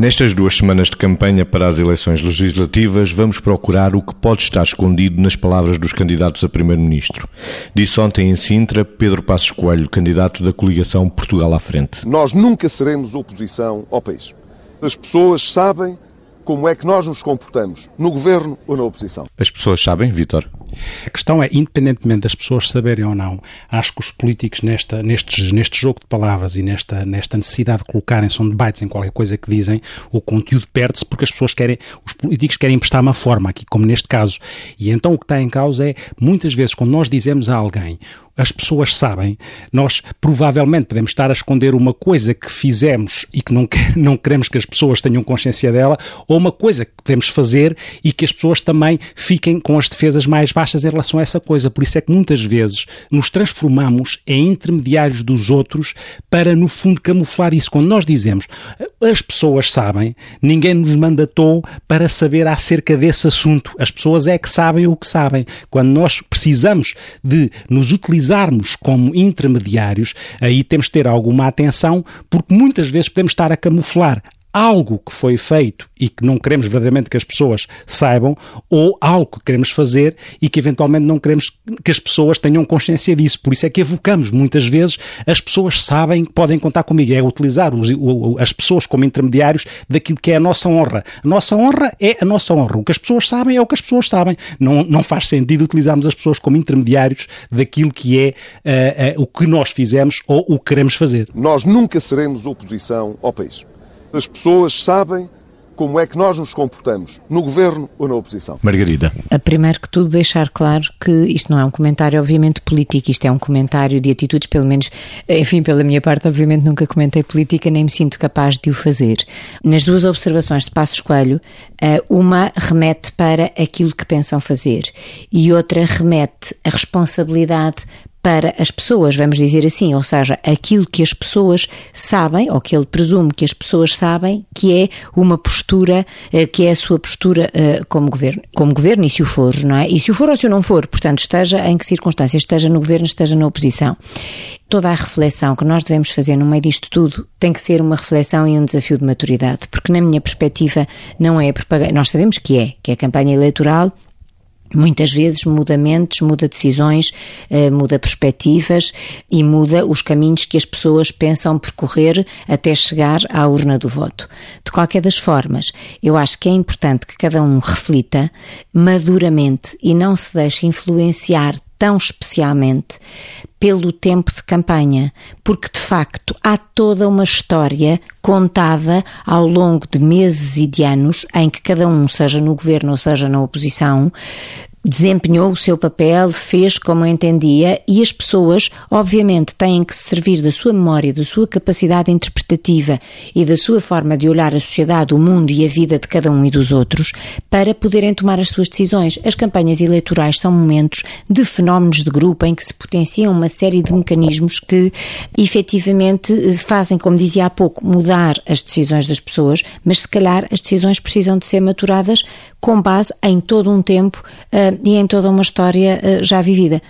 Nestas duas semanas de campanha para as eleições legislativas, vamos procurar o que pode estar escondido nas palavras dos candidatos a Primeiro-Ministro. Disse ontem em Sintra Pedro Passos Coelho, candidato da coligação Portugal à Frente. Nós nunca seremos oposição ao país. As pessoas sabem como é que nós nos comportamos, no governo ou na oposição. As pessoas sabem, Vítor? A questão é, independentemente das pessoas saberem ou não, acho que os políticos nesta, neste, neste jogo de palavras e nesta, nesta necessidade de colocarem-se um debates em qualquer coisa que dizem, o conteúdo perde-se porque as pessoas querem, os políticos querem emprestar uma forma aqui, como neste caso. E então o que está em causa é, muitas vezes, quando nós dizemos a alguém as pessoas sabem, nós provavelmente podemos estar a esconder uma coisa que fizemos e que não, não queremos que as pessoas tenham consciência dela, ou uma coisa que podemos fazer e que as pessoas também fiquem com as defesas mais baixas em relação a essa coisa. Por isso é que muitas vezes nos transformamos em intermediários dos outros para, no fundo, camuflar isso. Quando nós dizemos as pessoas sabem, ninguém nos mandatou para saber acerca desse assunto. As pessoas é que sabem o que sabem. Quando nós precisamos de nos utilizar utilizarmos como intermediários, aí temos de ter alguma atenção, porque muitas vezes podemos estar a camuflar algo que foi feito e que não queremos verdadeiramente que as pessoas saibam, ou algo que queremos fazer e que eventualmente não queremos que as pessoas tenham consciência disso. Por isso é que evocamos muitas vezes as pessoas sabem podem contar comigo. É utilizar os, as pessoas como intermediários daquilo que é a nossa honra. A nossa honra é a nossa honra. O que as pessoas sabem é o que as pessoas sabem. Não, não faz sentido utilizarmos as pessoas como intermediários daquilo que é uh, uh, o que nós fizemos ou o que queremos fazer. Nós nunca seremos oposição ao país. As pessoas sabem como é que nós nos comportamos, no governo ou na oposição. Margarida. A primeiro que tudo deixar claro que isto não é um comentário obviamente político, isto é um comentário de atitudes, pelo menos, enfim, pela minha parte, obviamente nunca comentei política, nem me sinto capaz de o fazer. Nas duas observações de Passos Coelho, eh, uma remete para aquilo que pensam fazer e outra remete a responsabilidade para as pessoas, vamos dizer assim, ou seja, aquilo que as pessoas sabem, ou que ele presume que as pessoas sabem, que é uma postura, eh, que é a sua postura eh, como governo. Como governo, e se o for, não é? E se o for ou se o não for, portanto, esteja em que circunstâncias, esteja no governo, esteja na oposição. Toda a reflexão que nós devemos fazer no meio disto tudo tem que ser uma reflexão e um desafio de maturidade, porque na minha perspectiva não é propaganda, nós sabemos que é, que é a campanha eleitoral Muitas vezes muda mentes, muda decisões, eh, muda perspectivas e muda os caminhos que as pessoas pensam percorrer até chegar à urna do voto. De qualquer das formas, eu acho que é importante que cada um reflita maduramente e não se deixe influenciar tão especialmente pelo tempo de campanha, porque de facto há toda uma história contada ao longo de meses e de anos em que cada um, seja no governo ou seja na oposição, desempenhou o seu papel, fez como entendia e as pessoas, obviamente, têm que se servir da sua memória, da sua capacidade interpretativa e da sua forma de olhar a sociedade, o mundo e a vida de cada um e dos outros para poderem tomar as suas decisões. As campanhas eleitorais são momentos de fenómenos de grupo em que se potenciam uma série de mecanismos que efetivamente fazem, como dizia há pouco, mudar as decisões das pessoas, mas se calhar as decisões precisam de ser maturadas com base em todo um tempo uh, e em toda uma história uh, já vivida.